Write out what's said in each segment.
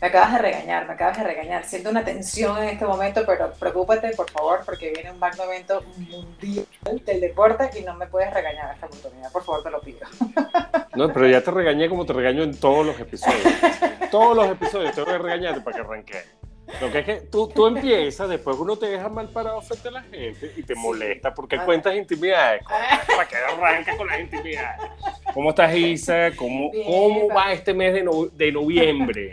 Me acabas de regañar, me acabas de regañar. Siento una tensión en este momento, pero preocúpate, por favor, porque viene un magno evento mundial del deporte y no me puedes regañar esta oportunidad. Por favor, te lo pido. No, pero ya te regañé como te regaño en todos los episodios. todos los episodios te voy a regañar para que arranque. Lo que es que tú, tú empiezas, después uno te deja mal parado frente a la gente y te molesta porque Ah. cuentas intimidades. ¿Para que arranca con las intimidades? ¿Cómo estás, Isa? ¿Cómo, Bien, cómo va este mes de, no- de noviembre?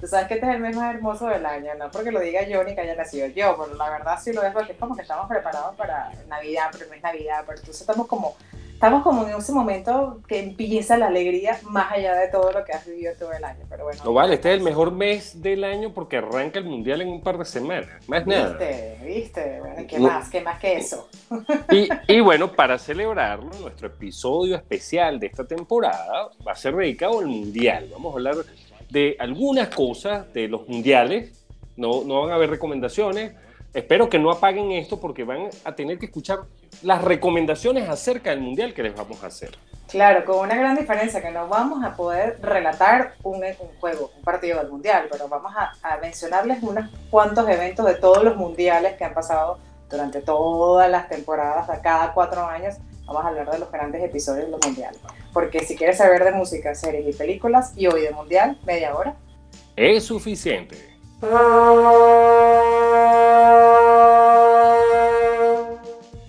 Tú sabes que este es el mes más hermoso del año, no porque lo diga yo ni que haya nacido yo, pero la verdad sí lo es porque es como que estamos preparados para Navidad, pero no es Navidad, pero entonces estamos como, estamos como en ese momento que empieza la alegría más allá de todo lo que has vivido todo el año. Pero bueno, No vale, este es el mejor mes del año porque arranca el mundial en un par de semanas. Más nada. ¿Viste? ¿Viste? Bueno, ¿qué No. más? ¿Qué más que eso? Y, y bueno, para celebrarlo, nuestro episodio especial de esta temporada va a ser dedicado al mundial. Vamos a hablar de algunas cosas de los mundiales. No, no van a haber recomendaciones. Espero que no apaguen esto porque van a tener que escuchar las recomendaciones acerca del mundial que les vamos a hacer. Claro, con una gran diferencia, que no vamos a poder relatar un, juego, un partido del Mundial, pero vamos a, a mencionarles unos cuantos eventos de todos los mundiales que han pasado durante todas las temporadas, a cada cuatro años. Vamos a hablar de los grandes episodios de los mundiales. Porque si quieres saber de música, series y películas, y hoy de mundial, media hora. Es suficiente.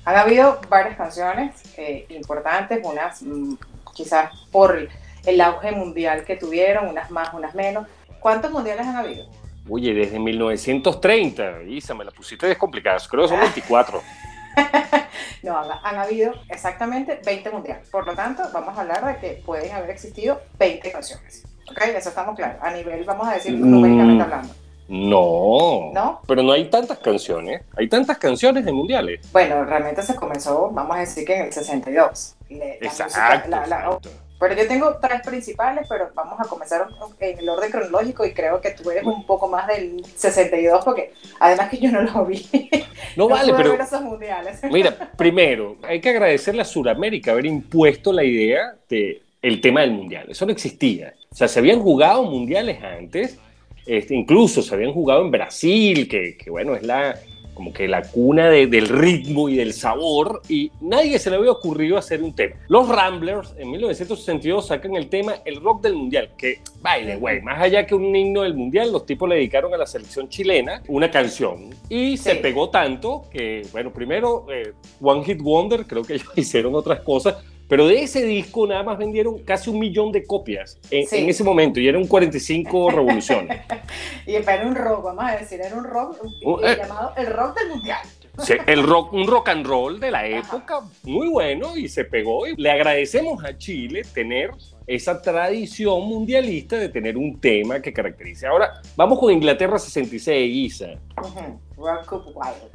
Han habido varias canciones eh, importantes, unas mm, quizás por el auge mundial que tuvieron, unas más, unas menos. ¿Cuántos mundiales han habido? Oye, desde 1930, Isa, me la pusiste descomplicada. Creo que son 24. No, han, han habido exactamente 20 mundiales. Por lo tanto, vamos a hablar de que pueden haber existido 20 canciones. ¿Ok? Eso estamos claros. A nivel, vamos a decir, Mm. numéricamente hablando. No. ¿No? Pero no hay tantas canciones. Hay tantas canciones de mundiales. Bueno, realmente se comenzó, vamos a decir que en el 62. Le- la música- Exacto. la- la- exacto. Pero yo tengo tres principales, pero vamos a comenzar en el orden cronológico y creo que tú eres un poco más del 62 porque además que yo no lo vi. No vale, pero ver esos mundiales. mira, primero, hay que agradecerle a Sudamérica haber impuesto la idea de el tema del mundial. Eso no existía. O sea, se habían jugado mundiales antes, este, incluso se habían jugado en Brasil, que, que, bueno, es la como que la cuna de- del ritmo y del sabor, y nadie se le había ocurrido hacer un tema. Los Ramblers en 1962 sacan el tema El Rock del Mundial, que, by the way, más allá que un himno del Mundial, los tipos le dedicaron a la selección chilena una canción, y se Sí. pegó tanto que, bueno, primero, eh, One Hit Wonder, creo que ellos hicieron otras cosas, pero de ese disco nada más vendieron casi un millón de copias en, Sí. en ese momento, y eran 45 revoluciones. Y era un rock, vamos a decir, era un rock Oh, eh, eh. llamado el rock del mundial. Sí, el rock, un rock and roll de la época, muy bueno, y se pegó. Y le agradecemos a Chile tener esa tradición mundialista de tener un tema que caracterice. Ahora, vamos con Inglaterra 66, Isa. Ujú, Rock Wild.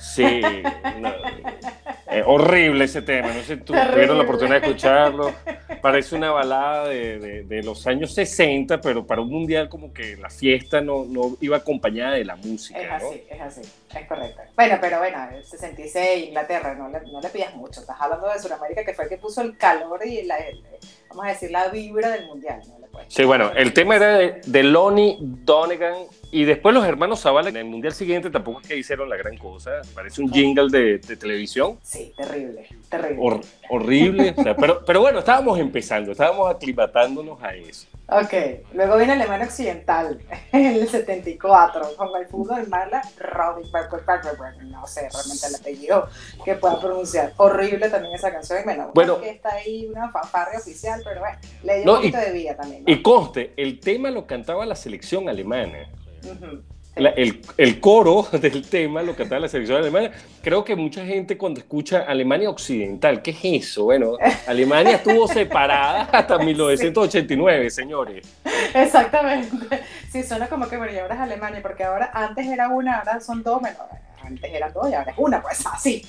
Sí, no, eh, horrible ese tema, no sé si tuvieron la oportunidad de escucharlo. Parece una balada de, de- de los años 60, pero para un mundial como que la fiesta no, no iba acompañada de la música, Es ¿no? así, es así, es correcto. Bueno, pero bueno, el 66, Inglaterra, no le, no le pidas mucho. Estás hablando de Sudamérica, que fue el que puso el calor y la, el- vamos a decir, la vibra del mundial. ¿no? Sí, bueno, el tema era de, de Lonnie Donegan y después los hermanos Zavala en el mundial siguiente tampoco es que hicieron la gran cosa. Parece un jingle de, de televisión. Sí, terrible, terrible. Hor- horrible. o sea, pero, pero bueno, estábamos empezando, estábamos aclimatándonos a eso. Ok, luego viene Alemania Occidental en el 74 con el fútbol Marla Robin, no sé realmente el apellido que pueda pronunciar. Horrible también esa canción y Bueno. que está ahí una fanfarria oficial, pero bueno, le dio No, un poquito y- de vida también. ¿no? Y conste, el tema lo cantaba la selección alemana. La- el, el coro del tema lo cantaba la selección alemana. Creo que mucha gente cuando escucha Alemania Occidental, ¿qué es eso? Bueno, Alemania estuvo separada hasta 1989, señores. Exactamente. Sí, suena como que, bueno, y ahora es Alemania, porque ahora antes era una, ahora son dos menos. Antes eran dos y ahora es una, pues así.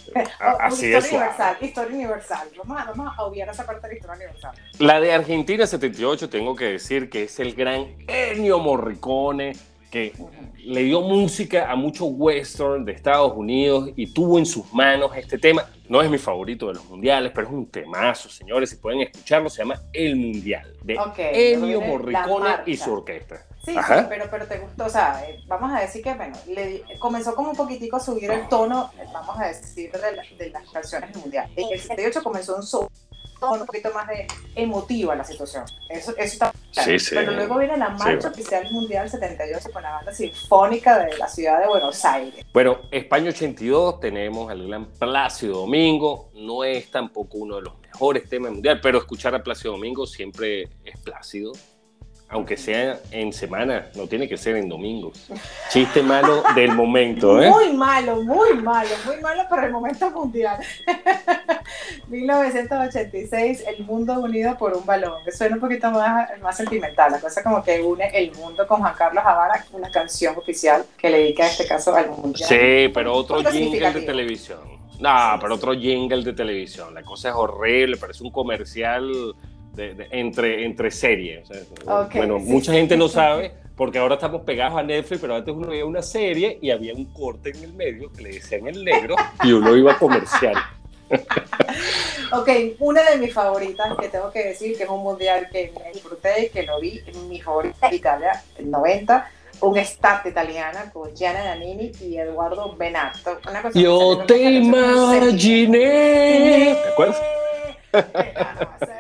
Así historia es. universal, historia universal. Vamos a, vamos a obviar esa parte de la historia universal. La de Argentina 78, tengo que decir que es el gran Ennio Morricone, que le dio música a muchos western de Estados Unidos y tuvo en sus manos este tema. No es mi favorito de los mundiales, pero es un temazo, señores. Si pueden escucharlo, se llama El Mundial, de Ok, Ennio Morricone y su orquesta. Sí, sí, pero, pero te gustó, o sea, eh, vamos a decir que, bueno, le comenzó como un poquitico a subir el tono, eh, vamos a decir, de, la- de las canciones del mundial. En el 78 comenzó un so- tono un poquito más de emotiva la situación. Eso, eso está claro. Sí, sí. Pero luego viene la marcha Sí. oficial mundial 78 con la banda sinfónica de la ciudad de Buenos Aires. Bueno, España 82 tenemos al gran Plácido Domingo. No es tampoco uno de los mejores temas mundial, pero escuchar a Plácido Domingo siempre es plácido. Aunque sea en semana, no tiene que ser en domingos. Chiste malo del momento, ¿eh? Muy malo, muy malo, muy malo para el momento mundial. 1986, El Mundo Unido por un Balón, que suena un poquito más, más sentimental, la cosa como que une el mundo con Juan Carlos Havana, una canción oficial que le dedica en este caso al mundial. Sí, pero otro jingle de televisión. No, Sí, pero sí. otro jingle de televisión. La cosa es horrible, parece un comercial de- de- entre, entre series. Bueno, sí, mucha sí. gente no sabe porque ahora estamos pegados a Netflix, pero antes uno veía una serie y había un corte en el medio que le decían el negro y uno iba a comercial. Ok, una de mis favoritas que tengo que decir que es un mundial que me disfruté y que lo vi, mi favorita Italia, el 90, un estate italiana con Gianna Nannini y Eduardo Benato. Una cosa Yo te imaginé. ¿Te acuerdas? Ah, no, o sea,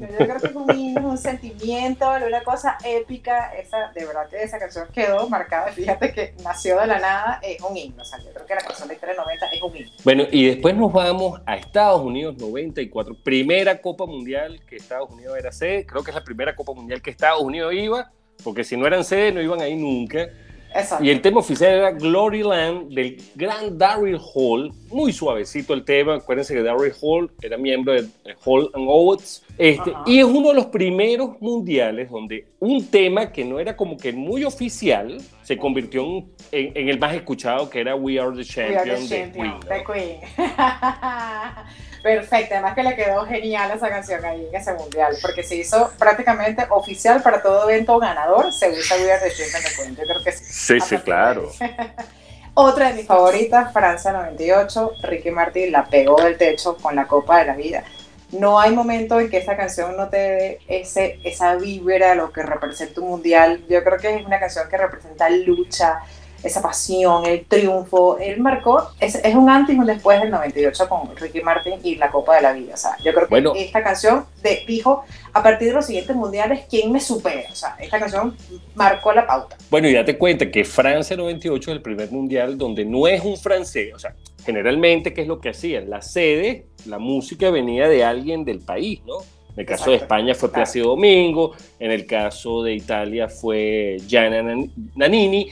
yo creo que es un himno, un sentimiento, una cosa épica. Esa, de verdad que esa canción quedó marcada. Fíjate que nació de la nada, es un himno. O sea, yo creo que la canción de Historia 90 es un himno. Bueno, y después nos vamos a Estados Unidos 94, primera Copa Mundial que Estados Unidos era sede, creo que es la primera Copa Mundial que Estados Unidos iba, porque si no eran sede no iban ahí nunca. Exacto. Y el tema oficial era Glory Land del gran Daryl Hall, muy suavecito el tema, acuérdense que Daryl Hall era miembro de de Hall and Oates, este, y es uno de los primeros mundiales donde un tema que no era como que muy oficial se convirtió en, en- en el más escuchado que era We Are the We Champion, are the de Queen, Queen. Perfecto, además que le quedó genial esa canción ahí en ese mundial, porque se hizo prácticamente oficial para todo evento ganador, se usa We Are the Champion de Queen. Yo creo que sí. Sí, sí, claro. Otra de mis favoritas, Francia 98, Ricky Martin la pegó del techo con la Copa de la Vida. No hay momento en que esa canción no te dé ese, esa vibra, lo que representa un mundial. Yo creo que es una canción que representa lucha, esa pasión, el triunfo. Él marcó, es, es un antes y un después del 98 con Ricky Martin y la Copa de la Vida. O sea, yo creo que Bueno. esta canción de- dijo, a partir de los siguientes mundiales, ¿quién me supera? O sea, esta canción marcó la pauta. Bueno, y date cuenta que Francia 98 es el primer mundial donde no es un francés, o sea, generalmente, ¿qué es lo que hacían? La sede, la música venía de alguien del país, ¿no? En el caso de Exacto, España fue claro. Plácido Domingo, en el caso de Italia fue Gianna Nan- Nannini.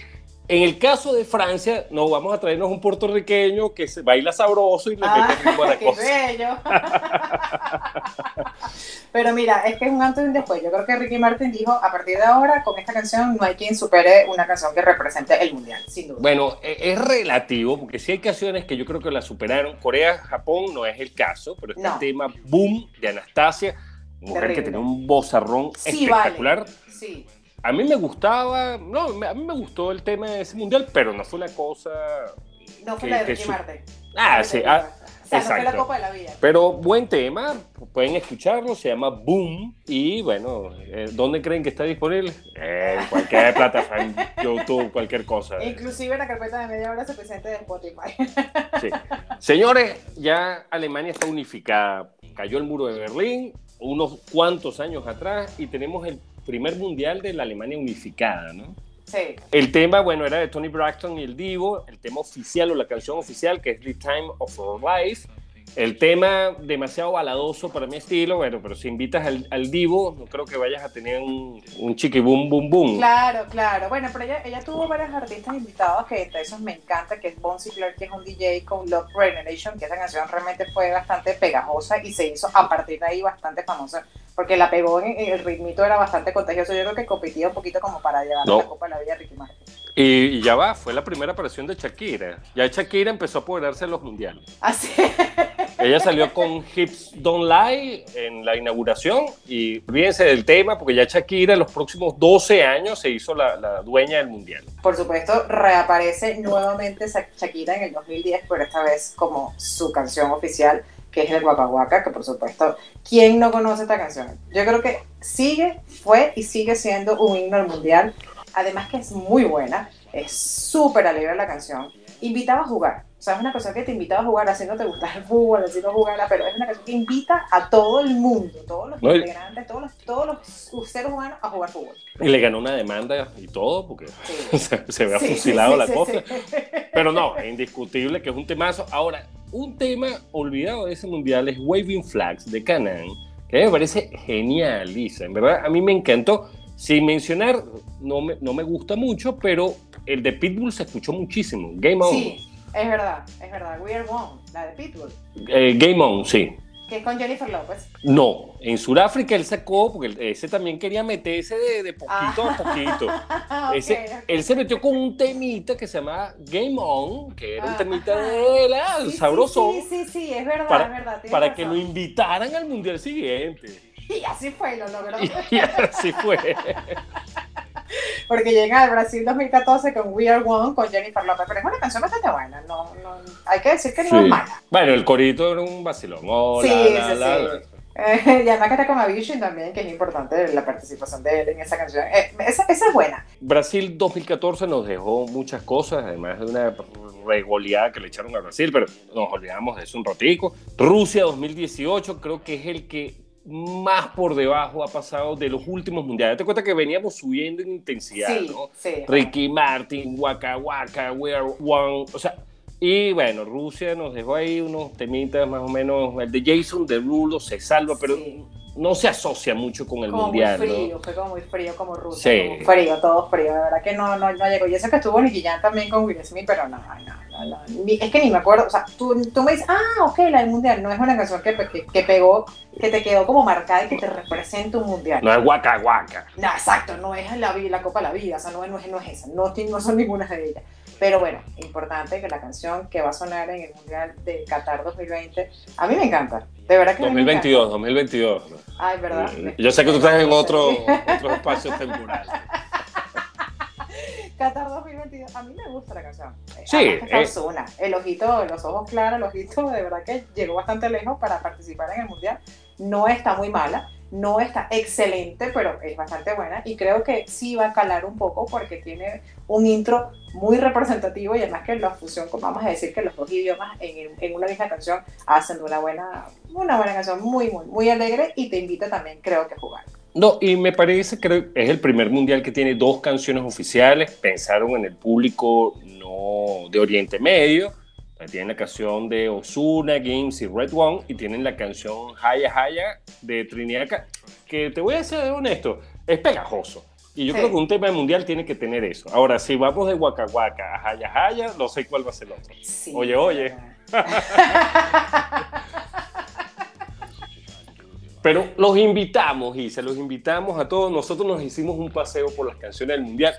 En el caso de Francia, no, vamos a traernos un puertorriqueño que se baila sabroso y le Ah, mete ritmo a la qué cosa. bello. Pero mira, es que es un antes y un después. Yo creo que Ricky Martin dijo, a partir de ahora, con esta canción no hay quien supere una canción que represente el mundial, sin duda. Bueno, e- es relativo, porque sí hay canciones que yo creo que la superaron. Corea, Japón no es el caso, pero este No. tema Boom de Anastasia, mujer Terrible. que tenía un vozarrón Sí, espectacular. vale. Sí. A mí me gustaba, no, a mí me gustó el tema de ese mundial, pero no fue una cosa. No fue Que- la de Ricky Martin. Ah, sí, ah. O sea, no fue la exacto. Copa de la Vida. Pero buen tema, pueden escucharlo, se llama Boom. Y bueno, eh, ¿dónde creen que está disponible? En cualquier plataforma, YouTube, cualquier cosa. Inclusive la carpeta de media hora suficiente de Spotify. Sí. Señores, ya Alemania está unificada. Cayó el muro de Berlín unos cuantos años atrás y tenemos el primer mundial de la Alemania unificada, ¿no? Sí. El tema, bueno, era de Tony Braxton y el Divo, el tema oficial o la canción oficial que es The Time of Our Life. El tema demasiado baladoso para mi estilo, bueno, pero si invitas al, al Divo, no creo que vayas a tener un, un chiqui boom boom boom. Claro, claro. Bueno, pero ella, ella tuvo varios artistas invitados que entre esos me encanta, que es Bonzi Clark, que es un DJ con Love Generation, que esa canción realmente fue bastante pegajosa y se hizo a partir de ahí bastante famosa porque la pegó en, el ritmito, era bastante contagioso. Yo creo que competía un poquito como para llevar la Copa de la Vida a Ricky Martin. Y, ya va, fue la primera aparición de Shakira. Ya Shakira empezó a apoderarse de los mundiales. Así. Ella salió con Hips Don't Lie en la inauguración y fíjense del tema porque ya Shakira en los próximos 12 años se hizo la, la, dueña del mundial. Por supuesto, reaparece nuevamente Shakira en el 2010, pero esta vez como su canción oficial que es el Waka que por supuesto, ¿quién no conoce esta canción? Yo creo que sigue, fue y sigue siendo un himno al mundial además que es muy buena, es súper alegre la canción, invitaba a jugar. Sea, es una canción que te invitaba a jugar, así no te gusta el fútbol, así no jugarla, pero es una canción que invita a todo el mundo, todos los integrantes, todos los, todos los seres humanos a jugar fútbol. Y le ganó una demanda y todo, porque se, se había fusilado la cosa. Pero no, es indiscutible que es un temazo. Ahora, un tema olvidado de ese mundial es Waving Flags de Canaan, que me parece genial, Lisa. En verdad, a mí me encantó. Sin mencionar, no me, no me gusta mucho, pero el de Pitbull se escuchó muchísimo. Game On. Sí, es verdad, es verdad. We Are One, la de Pitbull. Eh, Game On, sí. Que es con Jennifer López. No, en Sudáfrica él sacó, porque ese también quería meterse de, de poquito a ah. poquito. ese, Él se metió con un temita que se llama Game On, que era un temita de él, ah, sabroso. Sí, sí, sí, es verdad, es verdad. Para que lo invitaran al mundial siguiente. Y así fue, lo logró. Y así fue. Porque llega al Brasil 2014 con We Are One con Jennifer Lopez, pero es una canción bastante buena, no, no, hay que decir que no es mala. Bueno, el corito era un vacilón. sí, sí, sí. Eh, y además que está con Avicii también, que es importante la participación de él en esa canción. Eh, esa, esa, es buena. Brasil 2014 nos dejó muchas cosas, además de una regoleada que le echaron a Brasil, pero nos olvidamos de eso un ratico. Rusia 2018 creo que es el que más por debajo ha pasado de los últimos mundiales. Te cuenta que veníamos subiendo en intensidad, ¿no? Sí. Ricky Martin, Waka Waka, We Are One, o sea, y bueno, Rusia nos dejó ahí unos temitas más o menos, el de Jason Derulo se salva, pero no se asocia mucho con el mundial. Muy frío, fue como muy frío, como Rusia, sí. como frío, todo frío, de verdad que no, no, no llegó. Y eso que estuvo Nicky Jam también con Will Smith, pero no, no, no, es que ni me acuerdo, o sea, tú, tú me dices, ah, ok, la del mundial, no es una canción que, que, que, pegó, que te quedó como marcada y que te representa un mundial. No es Waka Waka. No, exacto, no es la, la Copa de la Vida, o sea, no, no, es, no es esa, no, no son ninguna de ellas. Pero bueno, importante que la canción que va a sonar en el Mundial de Qatar 2020, a mí me encanta. De verdad que 2022, 2022. Ay, verdad. Yo sé que tú estás en otro, otro espacio temporal. Qatar 2022, a mí me gusta la canción. Sí. Es una. El ojito, los ojos claros, el ojito, de verdad que llegó bastante lejos para participar en el Mundial. No está muy mala no está excelente, pero es bastante buena y creo que sí va a calar un poco porque tiene un intro muy representativo y además que la fusión, vamos a decir que los dos idiomas en, en una misma canción hacen una buena, una buena canción muy, muy, muy alegre y te invita también, creo que a jugar. No, y me parece que es el primer mundial que tiene dos canciones oficiales. Pensaron en el público no de Oriente Medio, tienen la canción de Osuna, Games y Red One y tienen la canción Haya Haya de Trinidad, que te voy a ser honesto, es pegajoso. Y yo creo que un tema mundial tiene que tener eso. Ahora, si vamos de Waka Waka a Haya Haya, no sé cuál va a ser el otro. oye, oye. Pero los invitamos, y se los invitamos a todos. Nosotros nos hicimos un paseo por las canciones del Mundial.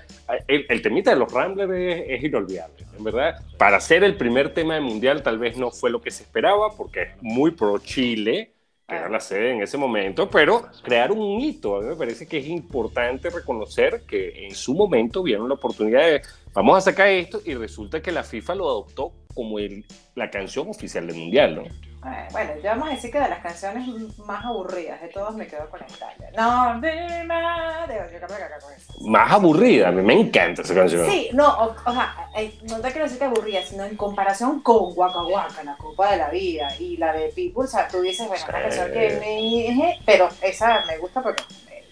El, temita de los Ramblers es, inolvidable, en verdad. Para ser el primer tema del Mundial tal vez no fue lo que se esperaba, porque es muy pro Chile, que era la sede en ese momento, pero crear un hito. A mí me parece que es importante reconocer que en su momento vieron la oportunidad de, vamos a sacar esto, y resulta que la FIFA lo adoptó como el, la canción oficial del Mundial, ¿no? Eh, bueno, yo vamos a decir que de las canciones más aburridas de todos me quedo con Italia. No, dime, yo creo que acá con eso. Más aburrida, a mí me encanta esa canción. Sí, no, o, sea, eh, no te quiero decir que aburrida, sino en comparación con Waka Waka, la Copa de la Vida y la de People, o sea, tú dices, bueno, una canción que me... Pero esa me gusta porque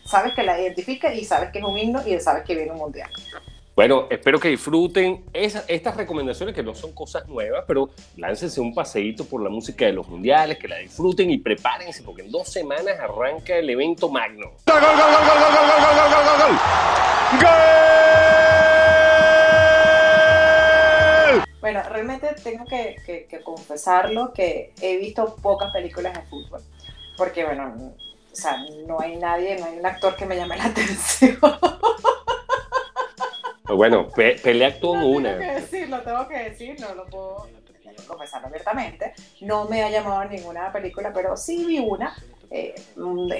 sabes que la identifica y sabes que es un himno y sabes que viene un mundial. Bueno, espero que disfruten estas recomendaciones que no son cosas nuevas, pero láncense un paseíto por la música de los mundiales, que la disfruten y prepárense porque en dos semanas arranca el evento magno. ¡Gol, gol, gol, gol, gol, gol, gol, gol, gol, gol! Bueno, realmente tengo que, que confesarlo que he visto pocas películas de fútbol, porque bueno, o sea, no hay nadie, no hay un actor que me llame la atención. Bueno, pelea actuó una. Tengo que decir, lo tengo que decir, no lo puedo confesar abiertamente. No me ha llamado ninguna película, pero sí vi una eh,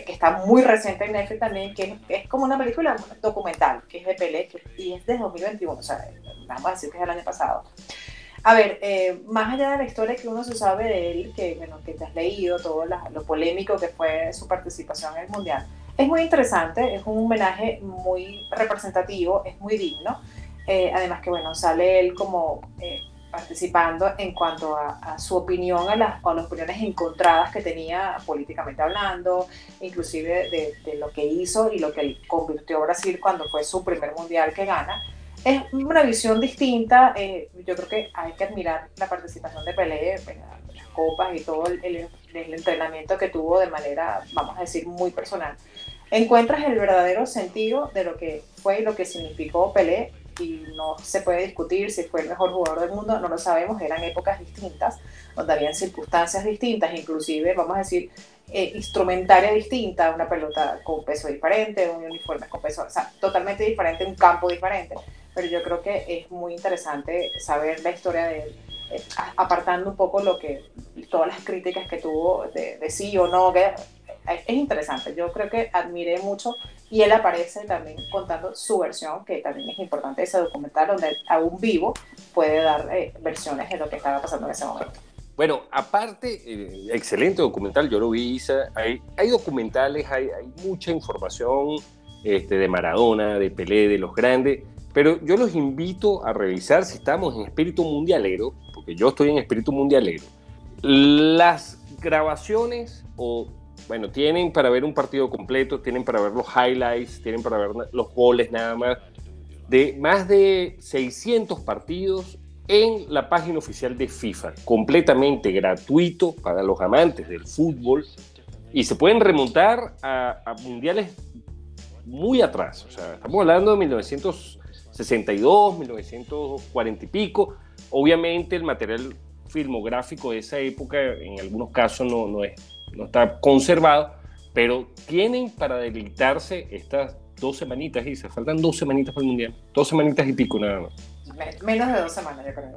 que está muy reciente en Netflix también, que es, como una película documental, que es de Pelé, y es de 2021, o sea, vamos a decir que es del año pasado. A ver, eh, más allá de la historia que uno se sabe de él, que, bueno, que te has leído, todo lo polémico que fue su participación en el Mundial, es muy interesante, es un homenaje muy representativo, es muy digno. Eh, además que, bueno, sale él como eh, participando en cuanto a, su opinión, a las, a las, opiniones encontradas que tenía políticamente hablando, inclusive de, de, lo que hizo y lo que convirtió a Brasil cuando fue su primer mundial que gana. Es una visión distinta, eh, yo creo que hay que admirar la participación de Pelé, las copas y todo el, el, el entrenamiento que tuvo de manera, vamos a decir, muy personal encuentras el verdadero sentido de lo que fue y lo que significó Pelé y no se puede discutir si fue el mejor jugador del mundo, no lo sabemos, eran épocas distintas, donde habían circunstancias distintas, inclusive, vamos a decir, eh, instrumentaria distinta, una pelota con peso diferente, un uniforme con peso, o sea, totalmente diferente, un campo diferente, pero yo creo que es muy interesante saber la historia de él, eh, apartando un poco lo que, todas las críticas que tuvo de, de sí o no, que es interesante. Yo creo que admiré mucho y él aparece también contando su versión, que también es importante ese documental donde aún vivo puede dar eh, versiones de lo que estaba pasando en ese momento. Bueno, aparte, eh, excelente documental, yo lo vi, Isa. Hay, hay documentales, hay, hay mucha información este, de Maradona, de Pelé, de los grandes, pero yo los invito a revisar si estamos en espíritu mundialero, porque yo estoy en espíritu mundialero, las grabaciones o bueno, tienen para ver un partido completo, tienen para ver los highlights, tienen para ver los goles nada más, de más de 600 partidos en la página oficial de FIFA, completamente gratuito para los amantes del fútbol y se pueden remontar a, mundiales muy atrás, o sea, estamos hablando de 1962, 1940 y pico, obviamente el material filmográfico de esa época en algunos casos no, no es no está conservado, pero tienen para deleitarse estas dos semanitas, se faltan dos semanitas para el Mundial, dos semanitas y pico nada más. Menos de dos semanas, yo creo.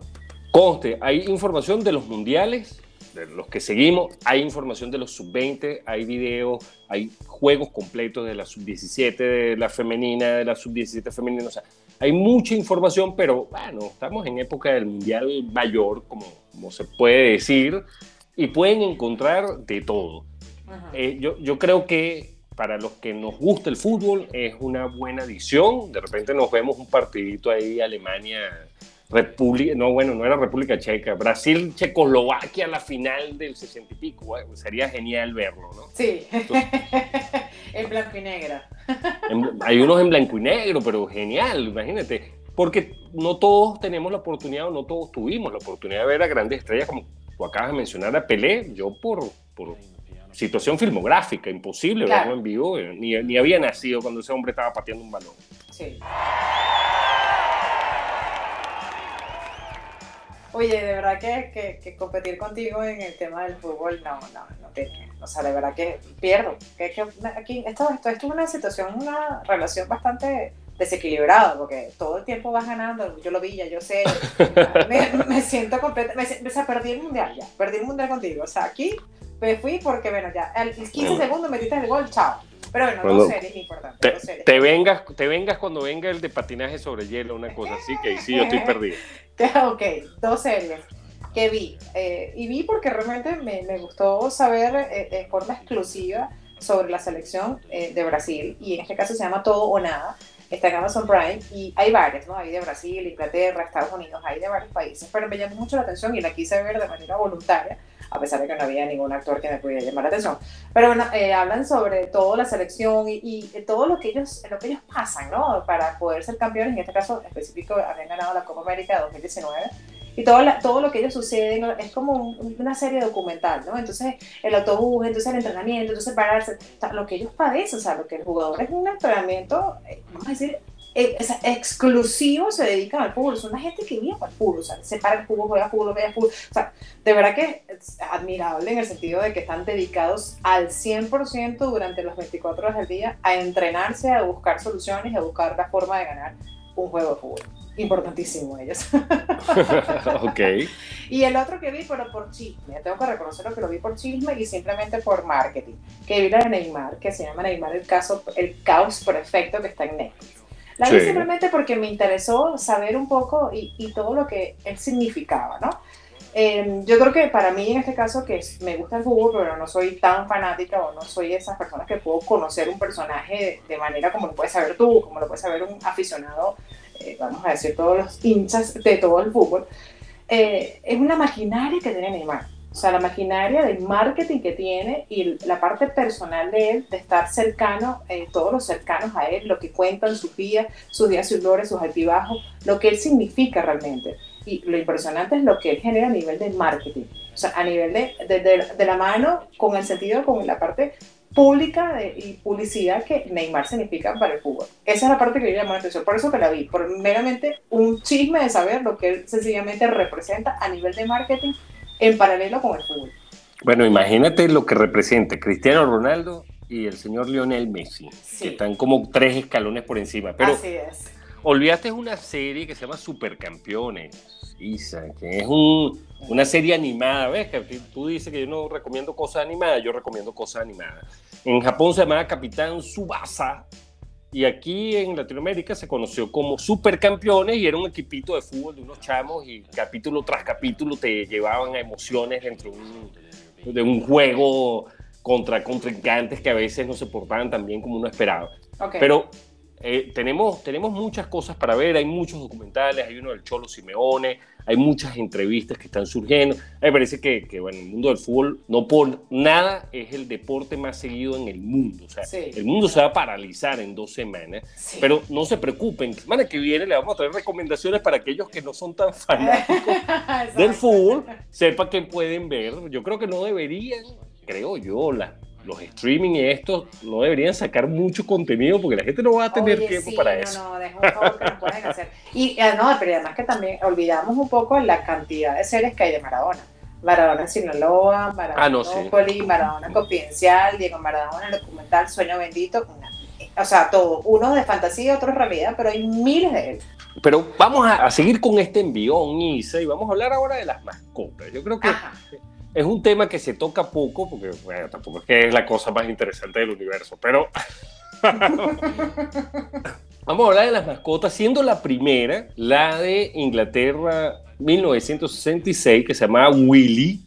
Conste, hay información de los mundiales, de los que seguimos, hay información de los sub-20, hay videos, hay juegos completos de la sub-17, de la femenina, de la sub-17 femenina, o sea, hay mucha información, pero bueno, estamos en época del mundial mayor, como, como se puede decir, y pueden encontrar de todo. Eh, yo, yo creo que para los que nos gusta el fútbol es una buena adición. De repente nos vemos un partidito ahí, Alemania, República, no, bueno, no era República Checa, Brasil, Checoslovaquia, la final del 60 y pico. sería genial verlo, ¿no? Sí, en blanco y negro. hay unos en blanco y negro, pero genial, imagínate. Porque no todos tenemos la oportunidad o no todos tuvimos la oportunidad de ver a grandes estrellas como tú acabas de mencionar a Pelé, yo por, por situación filmográfica, imposible verlo en vivo, eh, ni, ni, había nacido cuando ese hombre estaba pateando un balón. Sí. Oye, de verdad que, que, competir contigo en el tema del fútbol, no, no, no tiene. O sea, de verdad que pierdo. Que, aquí, esto, esto, esto es una situación, una relación bastante desequilibrado, porque todo el tiempo vas ganando, yo lo vi, ya yo sé, me, siento completamente, me, o sea, perdí el mundial ya, perdí el mundial contigo, o sea, aquí me fui porque, bueno, ya, al 15 segundos metiste el gol, chao. Pero bueno, dos series importantes. Te, series. te, vengas, te vengas cuando venga el de patinaje sobre hielo, una cosa así, que sí, yo estoy perdido. ok, dos series que vi. Eh, y vi porque realmente me, me gustó saber eh, de forma exclusiva sobre la selección eh, de Brasil, y en este caso se llama Todo o Nada está en Amazon Prime y hay varias, ¿no? Hay de Brasil, Inglaterra, Estados Unidos, hay de varios países, pero me llamó mucho la atención y la quise ver de manera voluntaria, a pesar de que no había ningún actor que me pudiera llamar la atención. Pero bueno, eh, hablan sobre toda la selección y, y, todo lo que, ellos, lo que ellos pasan, ¿no? Para poder ser campeones, en este caso específico, habían ganado la Copa América de 2019 y todo, todo lo que ellos suceden es como una serie documental, ¿no? Entonces el autobús, entonces el entrenamiento, entonces pararse, lo que ellos padecen, o sea, lo que el jugador es un entrenamiento, eh, vamos a decir, eh, exclusivos se dedican al fútbol. Son una gente que vive el fútbol. O sea, se para el fútbol, juega fútbol, ve fútbol. O sea, de verdad que es admirable en el sentido de que están dedicados al 100% durante los 24 horas del día a entrenarse, a buscar soluciones, a buscar la forma de ganar un juego de fútbol importantísimo ellos. ok. Y el otro que vi, pero por chisme, tengo que reconocerlo que lo vi por chisme y simplemente por marketing, que vi la de Neymar, que se llama Neymar el, caso, el caos perfecto que está en Netflix. La vi simplemente porque me interesó saber un poco y, y todo lo que él significaba, ¿no? Eh, yo creo que para mí en este caso, que me gusta el fútbol, pero no soy tan fanática o no soy esas personas que puedo conocer un personaje de, manera como lo puedes saber tú, como lo puedes saber un aficionado eh, vamos a decir, todos los hinchas de todo el fútbol, eh, es una maquinaria que tiene Neymar. O sea, la maquinaria del marketing que tiene y la parte personal de él, de estar cercano, eh, todos los cercanos a él, lo que cuentan sus días, sus días, sus dolores, sus altibajos, lo que él significa realmente. Y lo impresionante es lo que él genera a nivel de marketing. O sea, a nivel de, de, de la mano, con el sentido, con la parte pública y publicidad que Neymar significa para el fútbol. Esa es la parte que yo llamó la atención, por eso que la vi, por meramente un chisme de saber lo que él sencillamente representa a nivel de marketing en paralelo con el fútbol. Bueno, imagínate lo que representa Cristiano Ronaldo y el señor Lionel Messi, que están como tres escalones por encima. Pero Así es. olvidaste una serie que se llama Supercampeones, Isa, que es un, una serie animada, ¿ves? Que tú dices que yo no recomiendo cosas animadas, yo recomiendo cosas animadas. En Japón se llamaba Capitán Subasa y aquí en Latinoamérica se conoció como Supercampeones y era un equipito de fútbol de unos chamos y capítulo tras capítulo te llevaban a emociones dentro de un juego contra contrincantes que a veces no se portaban tan bien como uno esperaba. Pero eh, tenemos, tenemos muchas cosas para ver, hay muchos documentales, hay uno del Cholo Simeone, hay muchas entrevistas que están surgiendo. Me parece que, que bueno, el mundo del fútbol no por nada es el deporte más seguido en el mundo. O sea, el mundo se va a paralizar en dos semanas, pero no se preocupen, la semana que viene le vamos a traer recomendaciones para aquellos que no son tan fanáticos del fútbol, sepan que pueden ver. Yo creo que no deberían, creo yo, la los streaming y esto no deberían sacar mucho contenido porque la gente no va a tener tiempo para eso. No, no, deja un favor que no pueden hacer. Y eh, no, pero además que también olvidamos un poco la cantidad de series que hay de Maradona. Maradona Sinaloa, Maradona ah, no, Maradona Confidencial, Diego Maradona, el documental Sueño Bendito, o sea, todo, uno de fantasía, otro de realidad, pero hay miles de él. Pero vamos a, seguir con este envión, Isa, y vamos a hablar ahora de las mascotas. Yo creo que es un tema que se toca poco, porque bueno, tampoco es que es la cosa más interesante del universo, pero vamos a hablar de las mascotas, siendo la primera, la de Inglaterra 1966, que se llamaba Willy.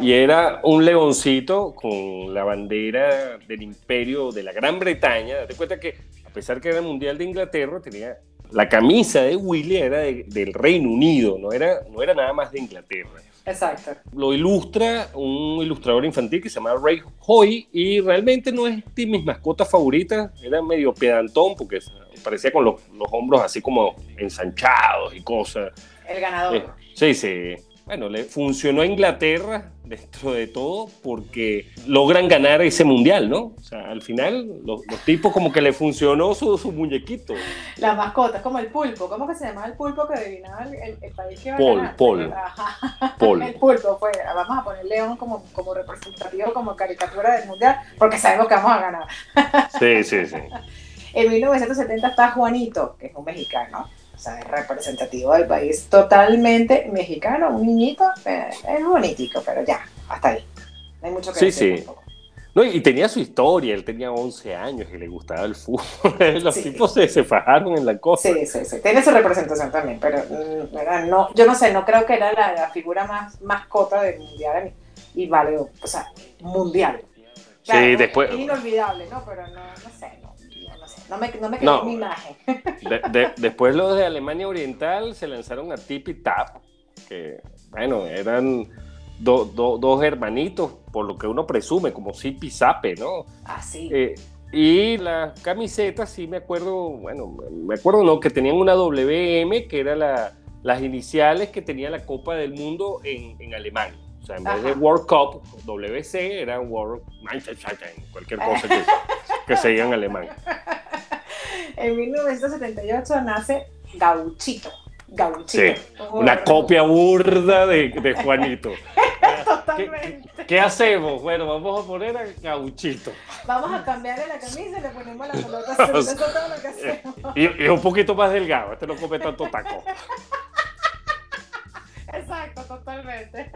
y era un leoncito con la bandera del imperio de la Gran Bretaña. Date cuenta que, a pesar que era mundial de Inglaterra, tenía la camisa de Willy era del Reino Unido, no era, no era nada más de Inglaterra. Exacto. Lo ilustra un ilustrador infantil que se llama Ray Hoy y realmente no es de mis mascotas favoritas, era medio pedantón porque parecía con los, los hombros así como ensanchados y cosas. El ganador. Eh, sí, sí bueno, le funcionó a Inglaterra dentro de todo porque logran ganar ese mundial, ¿no? O sea, al final los, tipos como que le funcionó su, su muñequito. La mascota, como el pulpo. ¿Cómo que se llamaba el pulpo que adivinaba el, el, país que iba Paul, a ganar? Paul. Paul. El pulpo fue, vamos a poner León como, como representativo, como caricatura del mundial, porque sabemos que vamos a ganar. Sí, sí, sí. En 1970 está Juanito, que es un mexicano o sea, es representativo del país, totalmente mexicano, un niñito, eh, es bonitico, pero ya, hasta ahí. No hay mucho que sí, decir. Sí. No, y tenía su historia, él tenía 11 años y le gustaba el fútbol. Los tipos se, se, fajaron en la cosa. Sí, sí, sí. Tiene su representación también, pero mm, no, yo no sé, no creo que era la, figura más mascota del mundial y vale, o sea, mundial. sí, después. Inolvidable, ¿no? Pero no, no sé, no. Me, no me quedó mi imagen. después los de Alemania Oriental se lanzaron a Tip y Tap, que, bueno, eran dos hermanitos, por lo que uno presume, como Zip y Zape, ¿no? Ah, sí. Eh, y las camisetas, sí me acuerdo, bueno, me acuerdo, ¿no? Que tenían una WM, que era la, las iniciales que tenía la Copa del Mundo en, en alemán. O sea, en vez de World Cup, WC era World cualquier cosa que, que se diga en alemán. en 1978 nace Gauchito. Gauchito. Sí, una copia burda de, de Juanito. Totalmente. ¿Qué, ¿Qué, hacemos? Bueno, vamos a poner a Gauchito. Vamos a cambiarle la camisa y le ponemos la pelota. Eso es todo lo que hacemos. Y, y un poquito más delgado. Este no come tanto taco. Exacto, totalmente.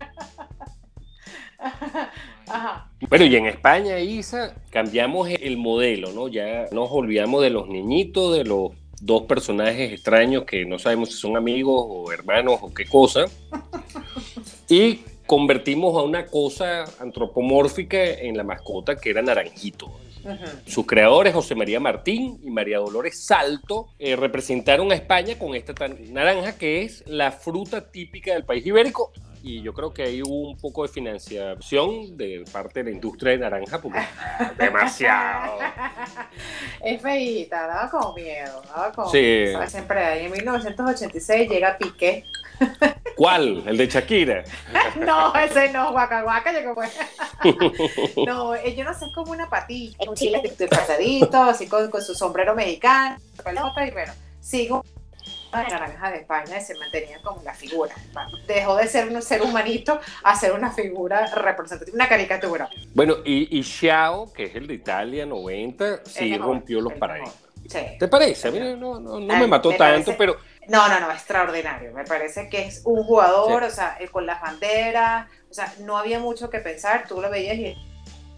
Ajá. Bueno, y en España, Isa, cambiamos el modelo, ¿no? Ya nos olvidamos de los niñitos, de los dos personajes extraños que no sabemos si son amigos o hermanos o qué cosa. Y convertimos a una cosa antropomórfica en la mascota que era Naranjito. Sus creadores, José María Martín y María Dolores Salto, eh, representaron a España con esta naranja que es la fruta típica del país ibérico. Y yo creo que ahí hubo un poco de financiación de parte de la industria de naranja, porque demasiado. Es feíta, daba como miedo. Daba como sí. Siempre ahí. En 1986 llega Piqué. ¿Cuál? ¿El de Shakira? no, ese no, Guaca Guaca llegó pues. no, eh, yo no sé, es como una patilla. Un chile disfrazadito, así con, con, su sombrero mexicano, y bueno, sigo de naranja de España y se mantenía como la figura. Dejó de ser un ser humanito a ser una figura representativa, una caricatura. Bueno, y, y Xiao, que es el de Italia 90, sí mejor, rompió los paradigmas. Sí. ¿Te parece? A mí no, no, no me mató me tanto, parece, pero... No, no, no, extraordinario. Me parece que es un jugador, sí. o sea, con las banderas, o sea, no había mucho que pensar, tú lo veías y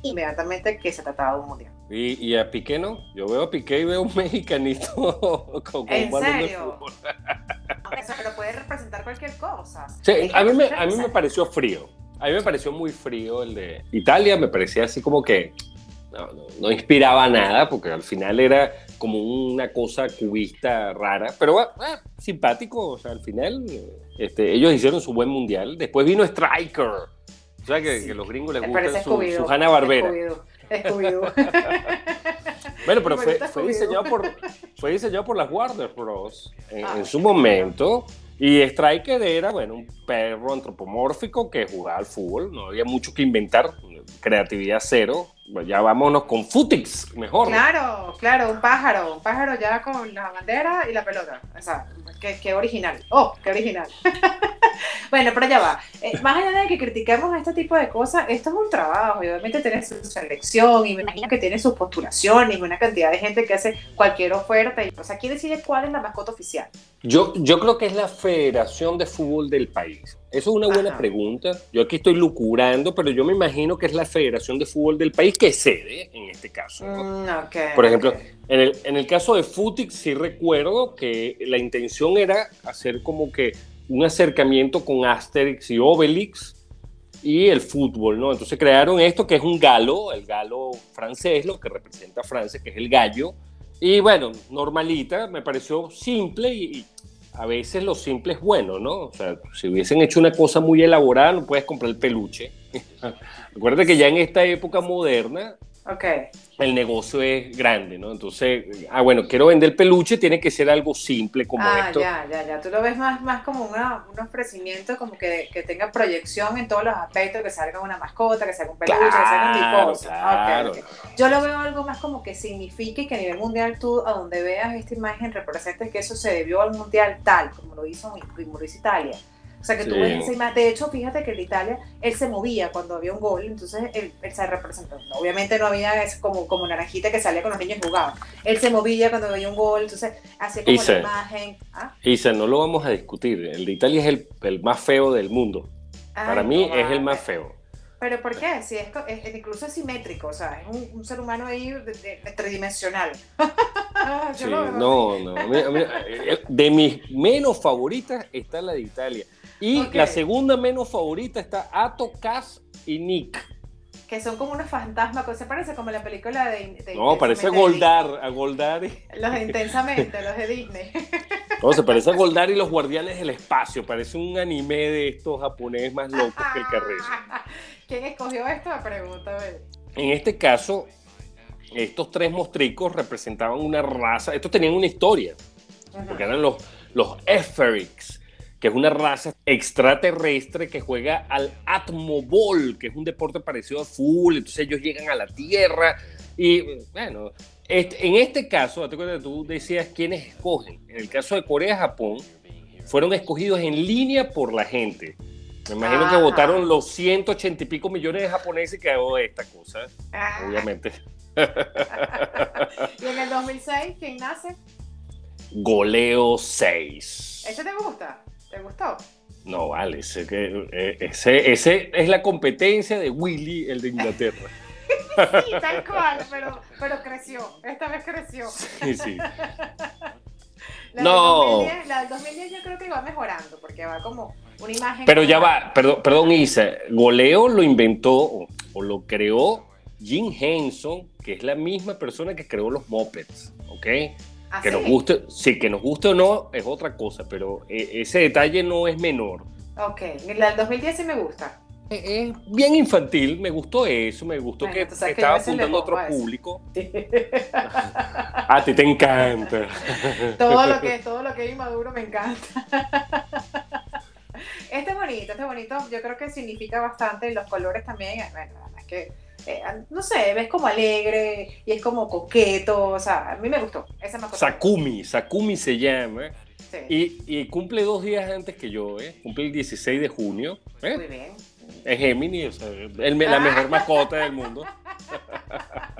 inmediatamente que se trataba de un mundial. ¿Y, y a Piqué no? Yo veo a Piqué y veo un mexicanito con, con ¿En serio? o sea, pero puede representar cualquier cosa. Sí, a mí, me, a mí me pareció frío. A mí me pareció muy frío el de Italia, me parecía así como que no, no, no, inspiraba nada, porque al final era como una cosa cubista rara, pero eh, simpático, o sea, al final este, ellos hicieron su buen mundial. Después vino Striker, o sea, que, sí. que los gringos les gusta su, su Hanna Barbera. bueno, pero fue, fue, diseñado por, fue diseñado por las Warner Bros. en, ah, en su momento. Y Striker era, bueno, un perro antropomórfico que jugaba al fútbol, no había mucho que inventar, creatividad cero. Bueno, ya vámonos con Futix, mejor. Claro, claro, un pájaro, un pájaro ya con la bandera y la pelota. O sea, qué, qué original. Oh, qué original. bueno, pero ya va. Eh, más allá de que criticamos este tipo de cosas, esto es un trabajo y obviamente tiene su selección y me imagino que tiene sus postulaciones y una cantidad de gente que hace cualquier oferta. Y, o sea, ¿quién decide cuál es la mascota oficial? Yo, yo creo que es la Federación de Fútbol del país. Eso es una buena Ajá. pregunta. Yo aquí estoy lucurando, pero yo me imagino que es la Federación de Fútbol del país que cede en este caso. ¿no? Mm, okay, Por ejemplo, okay. en, el, en el caso de Futix sí recuerdo que la intención era hacer como que un acercamiento con Asterix y Obelix y el fútbol, ¿no? Entonces crearon esto que es un galo, el galo francés, lo que representa a Francia, que es el gallo. Y bueno, normalita, me pareció simple y, y a veces lo simple es bueno, ¿no? O sea, si hubiesen hecho una cosa muy elaborada, no puedes comprar el peluche. Recuerda que ya en esta época moderna, okay. el negocio es grande, ¿no? Entonces, ah, bueno, quiero vender peluche, tiene que ser algo simple como ah, esto. ya, ya, ya. Tú lo ves más, más como una, un ofrecimiento como que, que tenga proyección en todos los aspectos, que salga una mascota, que salga un peluche, claro, que salga mil cosas. Claro. Okay, okay. Yo lo veo algo más como que signifique que a nivel mundial tú, a donde veas esta imagen, representes que eso se debió al mundial tal, como lo hizo, como lo hizo Italia. O sea, que tú sí. ves esa imagen. De hecho, fíjate que en Italia él se movía cuando había un gol, entonces él, él se representó. Obviamente no había es como, como naranjita que salía con los niños y jugaba. Él se movía cuando había un gol, entonces hacía como Isa, la imagen. ¿Ah? Isa, no lo vamos a discutir. El de Italia es el, el más feo del mundo. Ay, Para mí no, es el más feo. ¿Pero por qué? Si es, es, incluso es simétrico, o sea, es un, un ser humano ahí de, de, de tridimensional. sí, no, no. A mí, a mí, eh, de mis menos favoritas está la de Italia. Y okay. la segunda menos favorita está Ato, Cass y Nick. Que son como unos fantasmas, se parece como la película de. de no, parece a Goldar, a Goldar. Los de Intensamente, los de Disney. No, se parece a Goldar y los Guardianes del Espacio. Parece un anime de estos japoneses más locos que el carrizo. ¿Quién escogió esto? Me pregunta. En este caso, estos tres mostricos representaban una raza. Estos tenían una historia. Porque eran los, los Eferics que es una raza extraterrestre que juega al Atmobol, que es un deporte parecido al fútbol, entonces ellos llegan a la Tierra y bueno, Este, en este caso, date cuenta, tú decías quiénes escogen. En el caso de Corea-Japón, fueron escogidos en línea por la gente. Me imagino que Ajá. votaron los 180 y pico millones de japoneses que hago esta cosa, Ah. obviamente. Y en el 2006, ¿quién nace? Goleo 6. ¿Ese te gusta? ¿Te gustó? No, vale, ese, que- eh, ese, ese es la competencia de Willy, el de Inglaterra. Sí, tal cual, pero, pero creció. Esta vez creció. Sí, sí. La No. Del 2010, la del 2010 yo creo que va mejorando, porque va como una imagen. Pero ya va, perdón, perdón Isa, Goleo lo inventó o, o lo creó Jim Henson, que es la misma persona que creó los Muppets, ¿ok? ¿Ah, Que nos guste, sí, que nos guste o no es otra cosa, pero eh, ese detalle no es menor. Ok, la del 2010 sí me gusta. Eh, Es bien infantil, me gustó eso, me gustó Bueno, que estaba apuntando a otro a público. A ti te encanta. todo lo que todo lo que es inmaduro me encanta. Este es bonito, este es bonito. Yo creo que significa bastante. Los colores también. Bueno, la verdad es que, eh, no sé, ves como alegre y es como coqueto. O sea, a mí me gustó. Esa me. Sakumi, Sakumi se llama. Sí, Y, y cumple dos días antes que yo, ¿eh? Cumple el 16 de junio. ¿eh? muy bien. Es Géminis, o sea, el- la mejor mascota del mundo.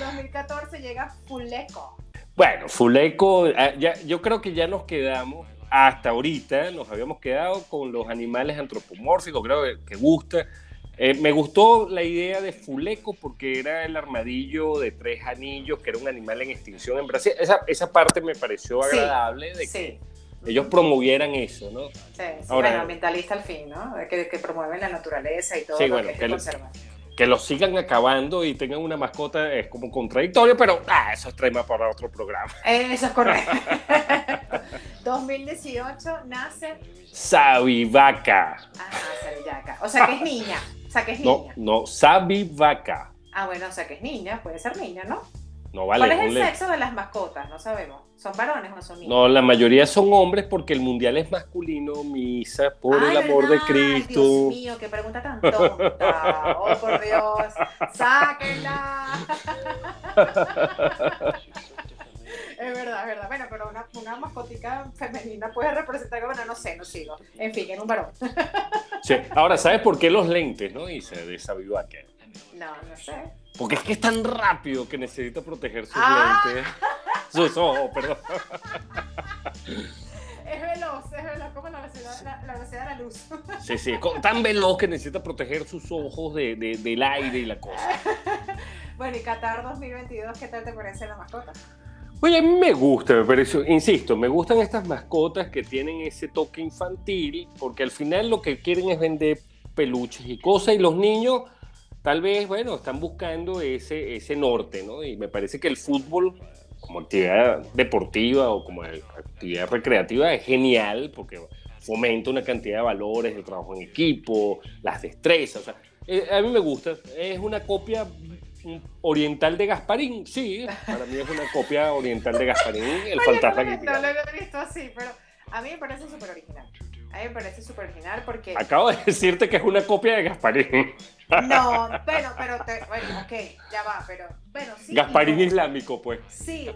2014 llega Fuleco. Bueno, Fuleco, ah, ya, yo creo que ya nos quedamos, hasta ahorita nos habíamos quedado con los animales antropomórficos, creo que, que gusta. Eh, me gustó la idea de Fuleco porque era el armadillo de tres anillos, que era un animal en extinción en Brasil. Esa, esa parte me pareció Sí, agradable de Sí, que ellos promovieran eso, ¿no? sí, sí. Ahora- bueno, ambientalista al fin, ¿no? Que, que promueven la naturaleza y todo Sí, lo bueno, que es que el lo- conservar. Que los sigan acabando y tengan una mascota es como contradictorio, pero ah, eso es tema para otro programa. Eso es correcto. 2018 nace Sabi Vaca. Ajá, Sabillaca. O sea que es niña. Sea que es No, niña. no, Sabi Vaca. Ah, bueno, o sea que es niña. Puede ser niña, ¿no? No vale. ¿Cuál es el sexo de las mascotas? No sabemos. ¿Son varones o son niños? No, la mayoría son hombres porque el mundial es masculino, misa, por el amor de Cristo. Dios mío, qué pregunta tan tonta. Oh, por Dios. Sáquenla. Es verdad, es verdad. Bueno, pero una, una mascotica femenina puede representar, bueno, no sé, no sigo. En fin, en un varón. Sí. Ahora, ¿sabes por qué los lentes, no? Dice de Sabi Vaca. No, no sé. Porque es que es tan rápido que necesita proteger sus Ah. lentes. Sus ojos, perdón. Es veloz, es veloz, como la velocidad, la, la velocidad de la luz. Sí, sí, co- tan veloz que necesita proteger sus ojos de- de- del aire y la cosa. Bueno, y Qatar 2022, ¿qué tal te parece la mascota? Oye, a mí me gusta, me pareció, insisto, me gustan estas mascotas que tienen ese toque infantil, porque al final lo que quieren es vender peluches y cosas, y los niños tal vez, bueno, están buscando ese, ese norte, ¿no? Y me parece que el fútbol como actividad deportiva o como actividad recreativa es genial, porque fomenta una cantidad de valores, el trabajo en equipo, las destrezas, o sea, eh, a mí me gusta, es una copia oriental de Gasparín, sí, para mí es una copia oriental de Gasparín, el Oye, fantasma no, que lo- no lo había visto así, pero a mí me parece súper original. A mí me parece súper original porque... Acabo de decirte que es una copia de Gasparín. No, pero, pero, te- bueno, ok, ya va, pero, bueno, sí. Gasparín no. islámico, pues. Sí,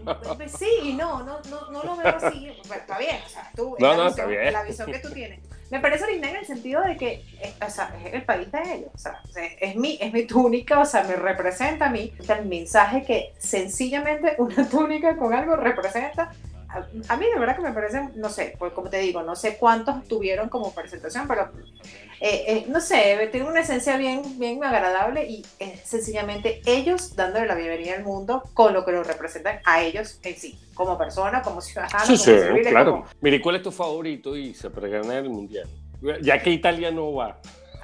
sí y no, no, no, no lo veo así. Bueno, está bien, o sea, tú, No, la, no, visión, está bien. la visión que tú tienes. Me parece original en el sentido de que, eh, o sea, es el país de ellos, o sea, es, mi, es mi túnica, o sea, me representa a mí. El mensaje que sencillamente una túnica con algo representa. A, a mí de verdad que me parece, no sé, pues como te digo, no sé cuántos tuvieron como presentación, pero eh, eh, no sé, tiene una esencia bien, bien agradable y es sencillamente ellos dándole la bienvenida al mundo con lo que lo representan a ellos en sí, como persona, como ciudadanos, Sí, como sí, civiles, claro. como- Mire, ¿cuál es tu favorito? Y se para ganar el mundial. Ya que Italia no va.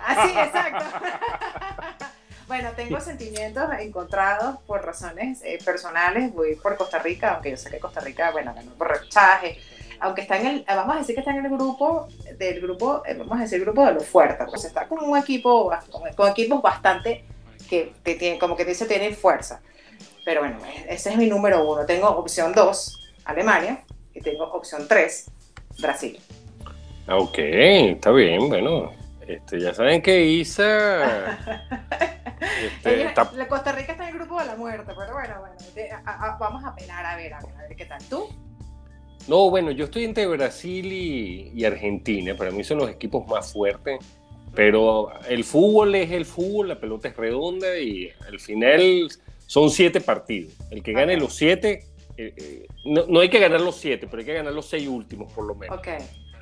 Así, exacto. bueno, tengo sentimientos encontrados por razones eh, personales. Voy por Costa Rica, aunque yo sé que Costa Rica, bueno, ganó por rechaje. Aunque está en el, vamos a decir que está en el grupo, del grupo, eh, vamos a decir grupo de los fuertes, pues está con un equipo, con, con equipos bastante que, te tienen, como que dice, tienen fuerza. Pero bueno, ese es mi número uno. Tengo opción dos, Alemania, y tengo opción tres, Brasil. Ok, está bien, bueno. Este, ya saben que Isa Este, La Costa Rica está en el grupo de la muerte, pero bueno, bueno, vamos a apelar a ver, a ver, a ver qué tal. ¿Tú? No, bueno, yo estoy entre Brasil y, Argentina. Para mí son los equipos más fuertes. Pero el fútbol es el fútbol, la pelota es redonda y al final son siete partidos. El que gane los siete, eh, eh, no, hay que ganar los siete, pero hay que ganar los seis últimos por lo menos. Ok.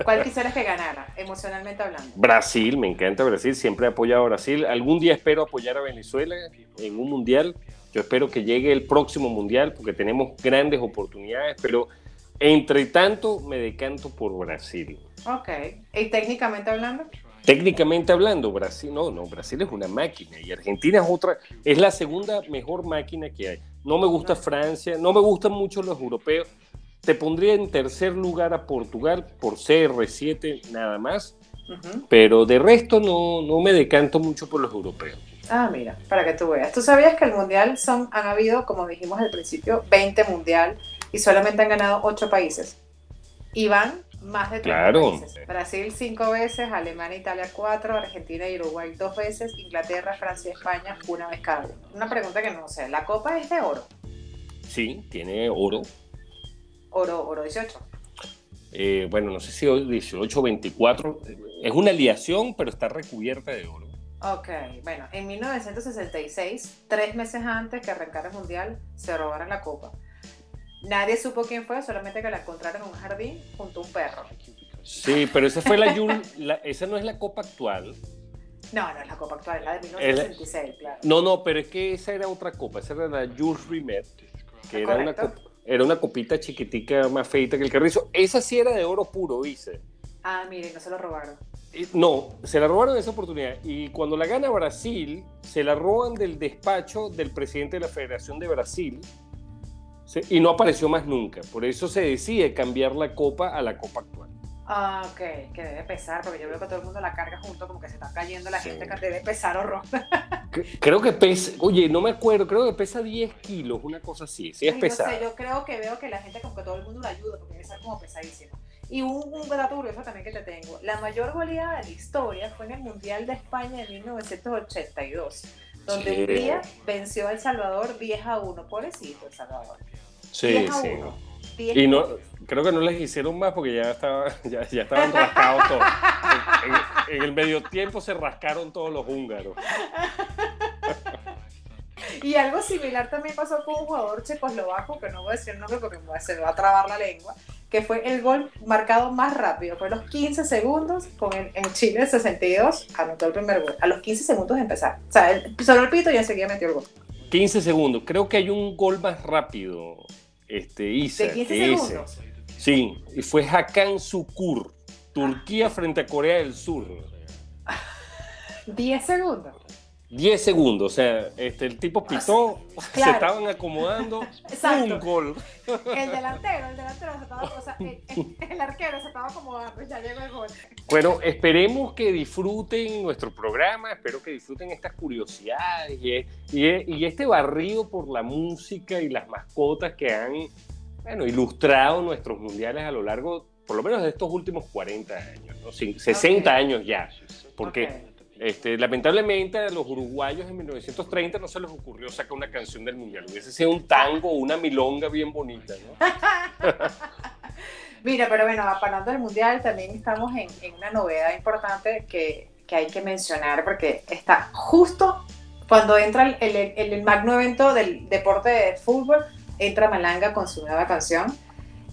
¿Cuál quisieras que ganara, emocionalmente hablando? Brasil, me encanta Brasil, siempre he apoyado a Brasil. Algún día espero apoyar a Venezuela en un mundial. Yo espero que llegue el próximo mundial porque tenemos grandes oportunidades, pero entre tanto, me decanto por Brasil. Ok. ¿Y técnicamente hablando? Técnicamente hablando, Brasil, no, no, Brasil es una máquina y Argentina es otra, es la segunda mejor máquina que hay. No me gusta Francia, no me gustan mucho los europeos. Te pondría en tercer lugar a Portugal por CR7 nada más, pero de resto no, no me decanto mucho por los europeos. Ah, mira, para que tú veas. ¿Tú sabías que el mundial son, han habido, como dijimos al principio, 20 mundial y solamente han ganado ocho países. Y van más de 30 países. Brasil cinco veces, Alemania, Italia cuatro, Argentina y Uruguay dos veces, Inglaterra, Francia y España una vez cada uno. Una pregunta que no sé, ¿la copa es de oro? Sí, tiene oro. Oro, oro 18. Eh, bueno, no sé si 18 o 24. Es una aliación, pero está recubierta de oro. Ok, bueno, en 1966, tres meses antes que arrancara el Mundial, se robaron la copa. Nadie supo quién fue, solamente que la encontraron en un jardín junto a un perro. Sí, pero esa fue la, esa no es la copa actual. No, no es la copa actual, es la de 1966, claro. No, no, pero es que esa era otra copa, esa era la Jules Rimet, que era una, era una copita chiquitica más feita que el carrizo. Esa sí era de oro puro, dice. Ah, mire, no se lo robaron. No, se la robaron esa oportunidad. Y cuando la gana Brasil, se la roban del despacho del presidente de la Federación de Brasil, y no apareció más nunca. Por eso se decide cambiar la copa a la copa actual. Ah, ok, que debe pesar, porque yo veo que todo el mundo la carga junto, como que se está cayendo la gente que debe pesar horror. creo que pesa, oye, no me acuerdo, creo que pesa 10 kilos, una cosa así, sí es pesado. No sé, yo creo que veo que la gente, como que todo el mundo la ayuda, porque debe ser como pesadísimo. Y un, un dato curioso también que te tengo, la mayor goleada de la historia fue en el Mundial de España de 1982, donde Hungría venció a El Salvador 10 a 1, pobrecito El Salvador. Sí, sí. Y no, creo que no les hicieron más porque ya, estaba, ya, ya estaban rascados todos. En, el medio tiempo se rascaron todos los húngaros. Y algo similar también pasó con un jugador checoslovaco, que no voy a decir el nombre porque se me va a trabar la lengua, que fue el gol marcado más rápido. Fue a los 15 segundos, con el, en Chile 62, anotó el primer gol. A los 15 segundos de empezar. O sea, él el pito y enseguida metió el gol. 15 segundos. Creo que hay un gol más rápido, este, Isa. ¿De 15 segundos? Sí, y fue Hakan Sukur, Turquía frente a Corea del Sur. 10 segundos. 10 segundos, o sea, este, el tipo pitó, se estaban acomodando, un gol. El delantero, el delantero se estaba, o sea, el, arquero se estaba acomodando, ya llegó el gol. Bueno, esperemos que disfruten nuestro programa, espero que disfruten estas curiosidades y, y, este barrido por la música y las mascotas que han, bueno, ilustrado nuestros mundiales a lo largo, por lo menos de estos últimos 40 años, ¿no? 60 años ya, porque... Este, lamentablemente a los uruguayos en 1930 no se les ocurrió sacar una canción del mundial. Hubiese sido un tango o una milonga bien bonita, ¿no? Mira, pero bueno, hablando del mundial, también estamos en, una novedad importante que, que, hay que mencionar porque está justo cuando entra el, el, el, magno evento del deporte de fútbol, entra Malanga con su nueva canción,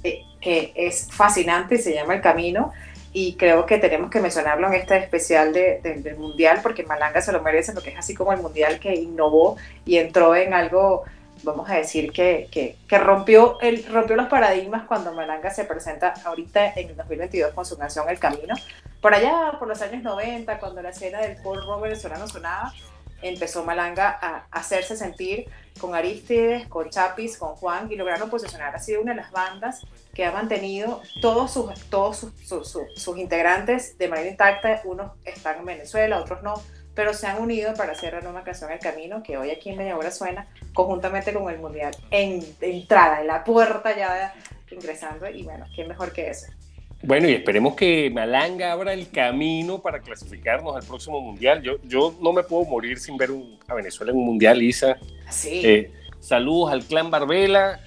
eh, que es fascinante y se llama El Camino y creo que tenemos que mencionarlo en este especial de, del Mundial, porque Malanga se lo merece, porque es así como el Mundial que innovó y entró en algo, vamos a decir, que, que, que rompió, el, rompió los paradigmas cuando Malanga se presenta ahorita en el 2022 con su canción El Camino. Por allá, por los años 90, cuando la escena del Paul rock venezolano sonaba, empezó Malanga a hacerse sentir con Aristides, con Chapis, con Juan y lograron posicionar. Ha sido una de las bandas que ha mantenido todos sus, todos sus, sus, integrantes de manera intacta. Unos están en Venezuela, otros no, pero se han unido para hacer la nueva canción El Camino, que hoy aquí en Media suena, conjuntamente con el Mundial, en entrada, en la puerta ya ingresando. Y bueno, ¿quién mejor que eso? Bueno, y esperemos que Malanga abra el camino para clasificarnos al próximo mundial. Yo, yo no me puedo morir sin ver a Venezuela en un mundial, Isa. Sí. Eh, saludos al clan Barbela.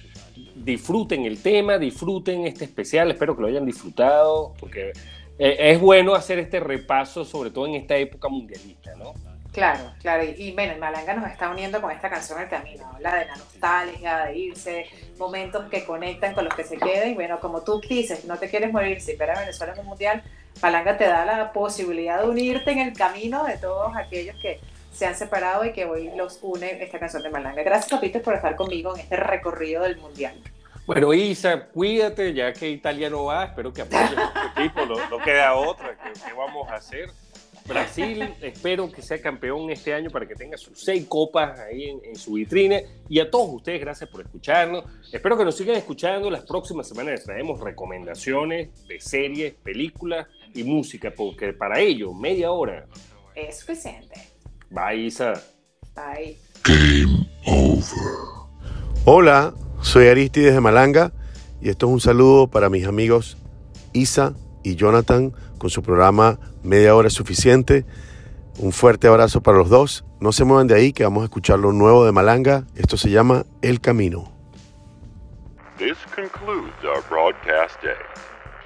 Disfruten el tema, disfruten este especial. Espero que lo hayan disfrutado, porque eh, es bueno hacer este repaso, sobre todo en esta época mundialista, ¿no? Claro, claro. Y, bueno, Malanga nos está uniendo con esta canción El Camino. Habla de la nostalgia, de irse, momentos que conectan con los que se queden. Y bueno, como tú dices, no te quieres morir si espera Venezuela en un mundial, Malanga te da la posibilidad de unirte en el camino de todos aquellos que se han separado y que hoy los une esta canción de Malanga. Gracias, Capito, por estar conmigo en este recorrido del mundial. Bueno, Isa, cuídate, ya que Italia no va, espero que apoyes a tu equipo, no, queda otra, ¿qué vamos a hacer? Brasil, espero que sea campeón este año para que tenga sus seis copas ahí en, su vitrine. Y a todos ustedes, gracias por escucharnos. Espero que nos sigan escuchando. Las próximas semanas les traemos recomendaciones de series, películas y música, porque para ello, media hora. Es suficiente. Bye, Isa. Bye. Game over. Hola, soy Aristides de Malanga y esto es un saludo para mis amigos Isa y Jonathan con su programa Media Hora es Suficiente. Un fuerte abrazo para los dos. No se muevan de ahí que vamos a escuchar lo nuevo de Malanga. Esto se llama El Camino. This concludes our broadcast day.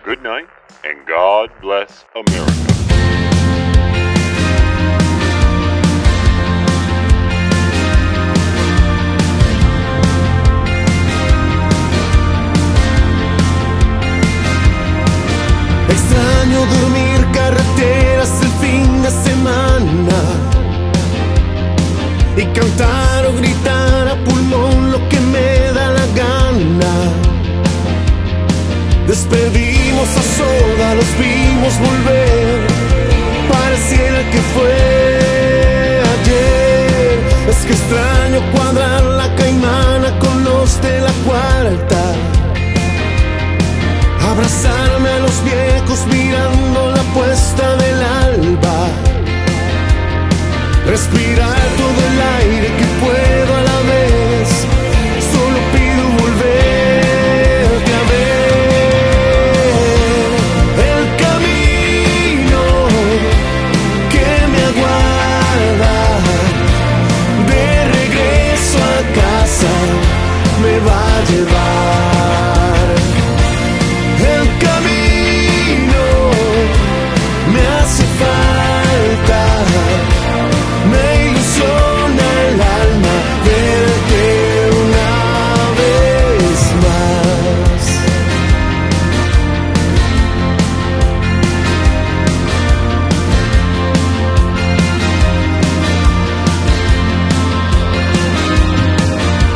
Good night and God bless America. Cantar o gritar a pulmón lo que me da la gana. Despedimos a soda, los vimos volver, pareciera que fue ayer. Es que extraño cuadrar la caimana con los de la cuarta abrazarme a los viejos mirando la puesta del respirar todo el aire que puedo a la vez,